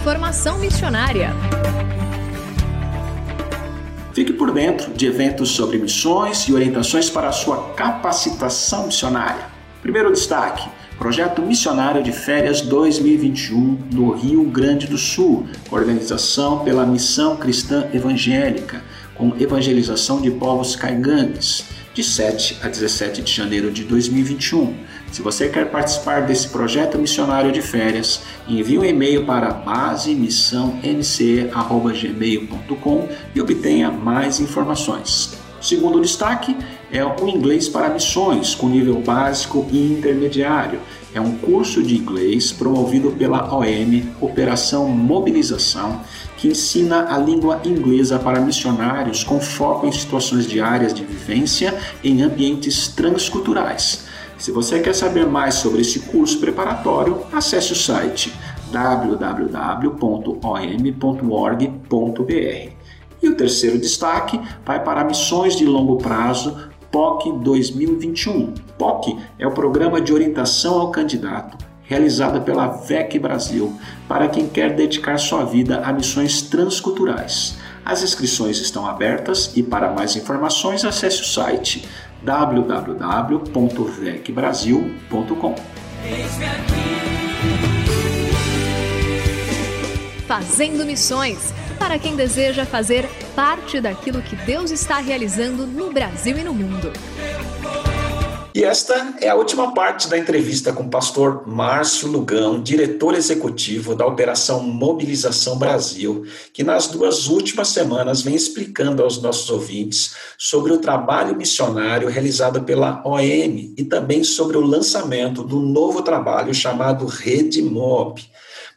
Informação missionária. Fique por dentro de eventos sobre missões e orientações para a sua capacitação missionária. Primeiro destaque: Projeto Missionário de Férias 2021 no Rio Grande do Sul, organização pela Missão Cristã Evangélica, com evangelização de povos caigangues, de 7 a 17 de janeiro de 2021. Se você quer participar desse projeto missionário de férias, envie um e-mail para basemissãonce.gmail.com e obtenha mais informações. Segundo destaque é o inglês para missões, com nível básico e intermediário. É um curso de inglês promovido pela OM, Operação Mobilização, que ensina a língua inglesa para missionários com foco em situações diárias de vivência em ambientes transculturais. Se você quer saber mais sobre esse curso preparatório, acesse o site www.om.org.br. E o terceiro destaque vai para missões de longo prazo POC 2021. POC é o programa de orientação ao candidato realizada pela VEC Brasil para quem quer dedicar sua vida a missões transculturais. As inscrições estão abertas e para mais informações acesse o site www.vecbrasil.com. Fazendo Missões para quem deseja fazer parte daquilo que Deus está realizando no Brasil e no mundo. E esta é a última parte da entrevista com o pastor Márcio Lugão, diretor executivo da Operação Mobilização Brasil, que nas duas últimas semanas vem explicando aos nossos ouvintes sobre o trabalho missionário realizado pela OM e também sobre o lançamento do novo trabalho chamado Rede Mob.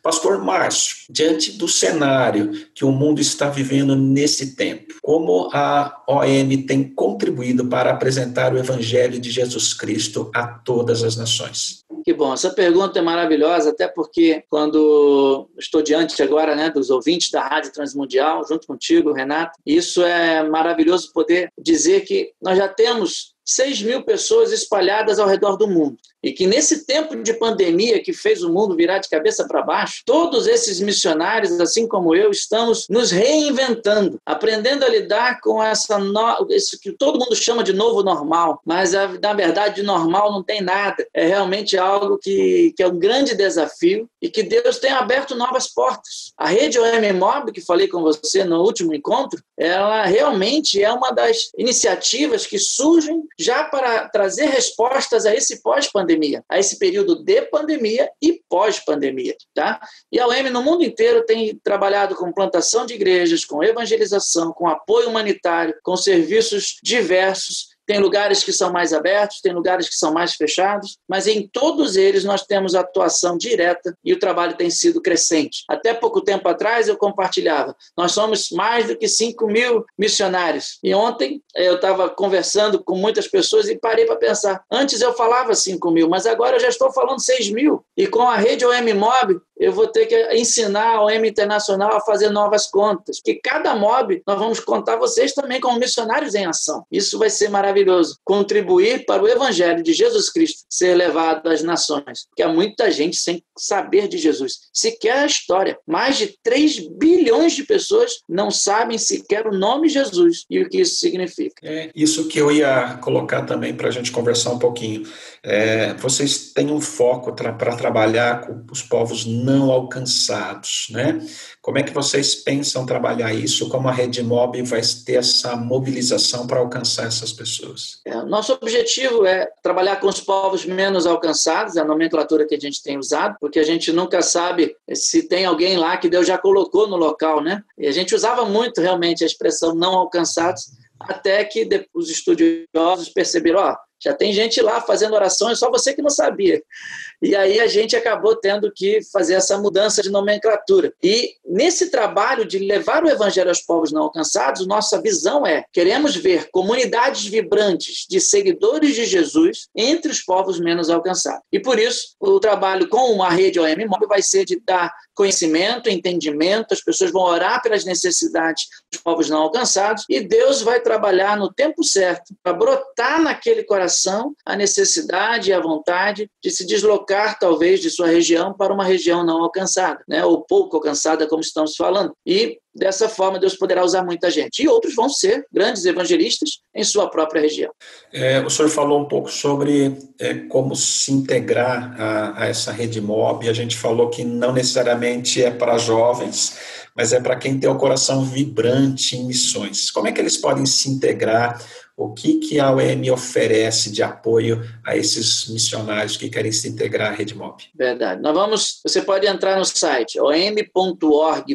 Pastor Márcio, diante do cenário que o mundo está vivendo nesse tempo, como a OM tem contribuído para apresentar o Evangelho de Jesus Cristo a todas as nações? Que bom, essa pergunta é maravilhosa, até porque quando estou diante agora né, dos ouvintes da Rádio Transmundial, junto contigo, Renato, isso é maravilhoso poder dizer que nós já temos 6 mil pessoas espalhadas ao redor do mundo. E que nesse tempo de pandemia que fez o mundo virar de cabeça para baixo, todos esses missionários, assim como eu, estamos nos reinventando, aprendendo a lidar com essa no... isso que todo mundo chama de novo normal, mas na verdade de normal não tem nada. É realmente algo que, que é um grande desafio e que Deus tem aberto novas portas. A rede OM Mob, que falei com você no último encontro, ela realmente é uma das iniciativas que surgem já para trazer respostas a esse pós-pandemia, a esse período de pandemia e pós-pandemia, tá? E a UEM no mundo inteiro tem trabalhado com plantação de igrejas, com evangelização, com apoio humanitário, com serviços diversos tem lugares que são mais abertos, tem lugares que são mais fechados, mas em todos eles nós temos atuação direta e o trabalho tem sido crescente. Até pouco tempo atrás eu compartilhava, nós somos mais do que 5 mil missionários. E ontem eh, eu estava conversando com muitas pessoas e parei para pensar. Antes eu falava 5 mil, mas agora eu já estou falando 6 mil. E com a rede OM Mob, eu vou ter que ensinar a OM Internacional a fazer novas contas, porque cada MOB nós vamos contar vocês também como missionários em ação. Isso vai ser maravilhoso. Contribuir para o Evangelho de Jesus Cristo ser levado às nações, porque há muita gente sem saber de Jesus, sequer a história. Mais de 3 bilhões de pessoas não sabem sequer o nome Jesus e o que isso significa. É isso que eu ia colocar também para a gente conversar um pouquinho. É, vocês têm um foco para trabalhar com os povos não alcançados, né? Como é que vocês pensam trabalhar isso? Como a Rede Mob vai ter essa mobilização para alcançar essas pessoas? É, nosso objetivo é trabalhar com os povos menos alcançados, é a nomenclatura que a gente tem usado, porque a gente nunca sabe se tem alguém lá que Deus já colocou no local, né? E a gente usava muito realmente a expressão não alcançados, até que os estudiosos perceberam, ó, já tem gente lá fazendo orações, só você que não sabia. E aí a gente acabou tendo que fazer essa mudança de nomenclatura. E nesse trabalho de levar o evangelho aos povos não alcançados, nossa visão é: queremos ver comunidades vibrantes de seguidores de Jesus entre os povos menos alcançados. E por isso, o trabalho com a rede OM Móvel vai ser de dar conhecimento, entendimento, as pessoas vão orar pelas necessidades dos povos não alcançados e Deus vai trabalhar no tempo certo para brotar naquele coração a necessidade e a vontade de se deslocar, talvez, de sua região para uma região não alcançada, né? ou pouco alcançada, como estamos falando. E Dessa forma, Deus poderá usar muita gente. E outros vão ser grandes evangelistas em sua própria região. É, o senhor falou um pouco sobre é, como se integrar a, a, essa rede MOB. A gente falou que não necessariamente é para jovens, mas é para quem tem o coração vibrante em missões. Como é que eles podem se integrar? O que, que a OM oferece de apoio a esses missionários que querem se integrar à Rede MOB? Verdade. Nós vamos, você pode entrar no site om.org.br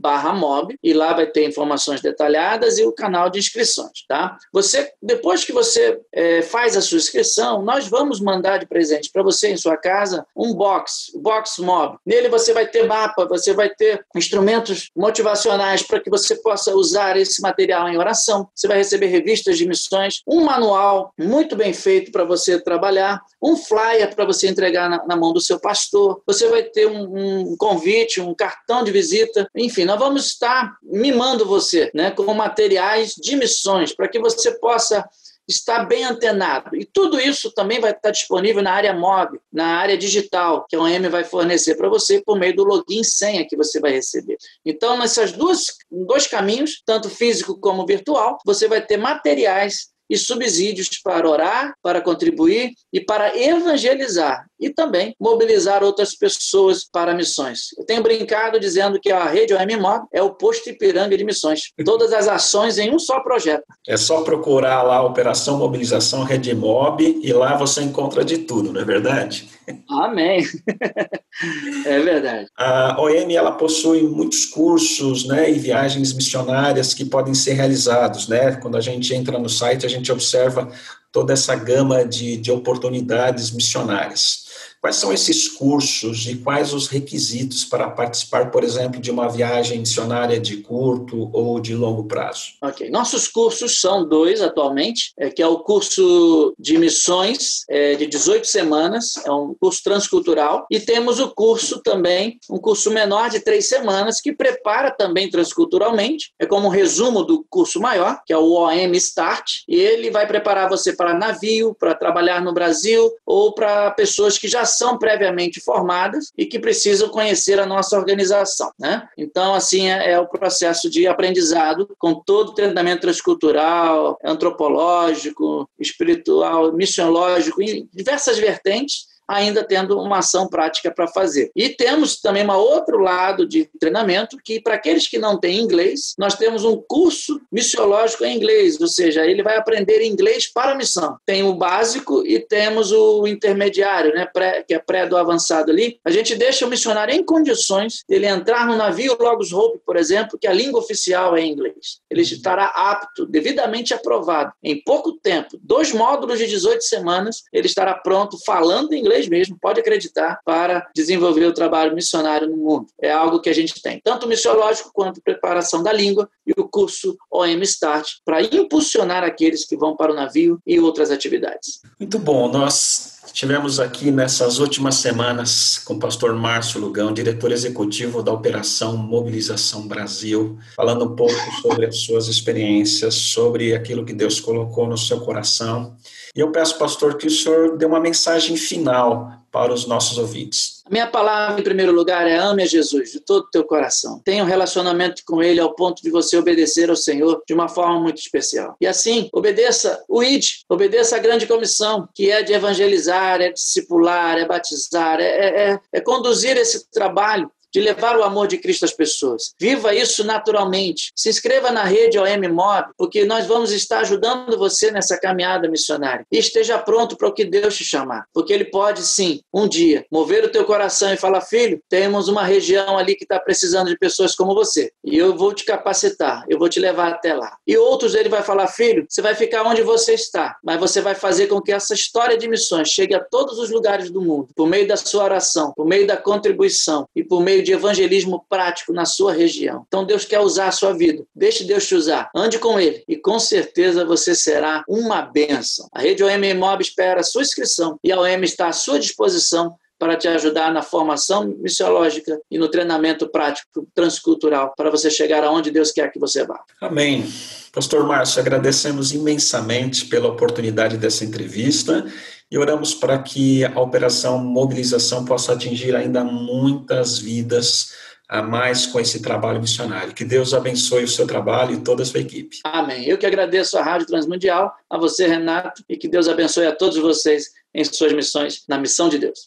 barra MOB e lá vai ter informações detalhadas e o canal de inscrições, tá? Você, depois que você é, faz a sua inscrição, nós vamos mandar de presente para você em sua casa um box, box MOB. Nele você vai ter mapa, você vai ter instrumentos motivacionais para que você possa usar esse material em oração. Você vai receber revistas revistas de missões, um manual muito bem feito para você trabalhar, um flyer para você entregar na, na, mão do seu pastor, você vai ter um, um, convite, um cartão de visita, enfim, nós vamos estar mimando você né, com materiais de missões para que você possa estar bem antenado. E tudo isso também vai estar disponível na área móvel, na área digital, que a OM vai fornecer para você por meio do login e senha que você vai receber. Então, nessas duas dois caminhos, tanto físico como virtual, você vai ter materiais e subsídios para orar, para contribuir e para evangelizar e também mobilizar outras pessoas para missões. Eu tenho brincado dizendo que a rede OMMOB é o posto Ipiranga de missões. Todas as ações em um só projeto. É só procurar lá a Operação Mobilização Rede Mob e lá você encontra de tudo, não é verdade? Amém. é verdade. A OM ela possui muitos cursos, né, e viagens missionárias que podem ser realizados, né? Quando a gente entra no site, a gente observa toda essa gama de, de oportunidades missionárias. Quais são esses cursos e quais os requisitos para participar, por exemplo, de uma viagem missionária de curto ou de longo prazo? Ok. Nossos cursos são dois atualmente, é, que é o curso de missões é, de 18 semanas, é um curso transcultural, e temos o curso também, um curso menor de três semanas, que prepara também transculturalmente, é como um resumo do curso maior, que é o OM Start, e ele vai preparar você para navio, para trabalhar no Brasil, ou para pessoas que já são previamente formadas e que precisam conhecer a nossa organização. Né? Então, assim, é, é o processo de aprendizado com todo o treinamento transcultural, antropológico, espiritual, missiológico, em diversas vertentes ainda tendo uma ação prática para fazer. E temos também um outro lado de treinamento que, para aqueles que não têm inglês, nós temos um curso missiológico em inglês, ou seja, ele vai aprender inglês para a missão. Tem o básico e temos o intermediário, né, pré, que é pré do avançado ali. A gente deixa o missionário em condições de ele entrar no navio Logos Hope, por exemplo, que a língua oficial é inglês. Ele estará apto, devidamente aprovado, em pouco tempo, dois módulos de 18 semanas, ele estará pronto falando inglês inglês mesmo, pode acreditar, para desenvolver o trabalho missionário no mundo. É algo que a gente tem, tanto missiológico quanto preparação da língua e o curso OM Start, para impulsionar aqueles que vão para o navio e outras atividades. Muito bom, nós Tivemos aqui nessas últimas semanas com o pastor Márcio Lugão, diretor executivo da Operação Mobilização Brasil, falando um pouco sobre as suas experiências, sobre aquilo que Deus colocou no seu coração. E eu peço, pastor, que o senhor dê uma mensagem final para os nossos ouvintes. A minha palavra, em primeiro lugar, é ame a Jesus de todo o teu coração. Tenha um relacionamento com Ele ao ponto de você obedecer ao Senhor de uma forma muito especial. E assim, obedeça o ID, obedeça a grande comissão, que é de evangelizar, é discipular, é batizar, é, é, é, é conduzir esse trabalho de levar o amor de Cristo às pessoas. Viva isso naturalmente. Se inscreva na rede OM Mob, porque nós vamos estar ajudando você nessa caminhada missionária. E esteja pronto para o que Deus te chamar, porque Ele pode sim, um dia, mover o teu coração e falar: filho, temos uma região ali que está precisando de pessoas como você, e eu vou te capacitar, eu vou te levar até lá. E outros ele vai falar: filho, você vai ficar onde você está, mas você vai fazer com que essa história de missões chegue a todos os lugares do mundo, por meio da sua oração, por meio da contribuição e por meio de evangelismo prático na sua região. Então Deus quer usar a sua vida. Deixe Deus te usar. Ande com Ele e com certeza você será uma bênção. A Rede OM Mob espera a sua inscrição e a OM está à sua disposição para te ajudar na formação missiológica e no treinamento prático transcultural para você chegar aonde Deus quer que você vá. Amém. Pastor Márcio, agradecemos imensamente pela oportunidade dessa entrevista e oramos para que a operação mobilização possa atingir ainda muitas vidas a mais com esse trabalho missionário. Que Deus abençoe o seu trabalho e toda a sua equipe. Amém. Eu que agradeço à Rádio Transmundial, a você, Renato, e que Deus abençoe a todos vocês em suas missões, na missão de Deus.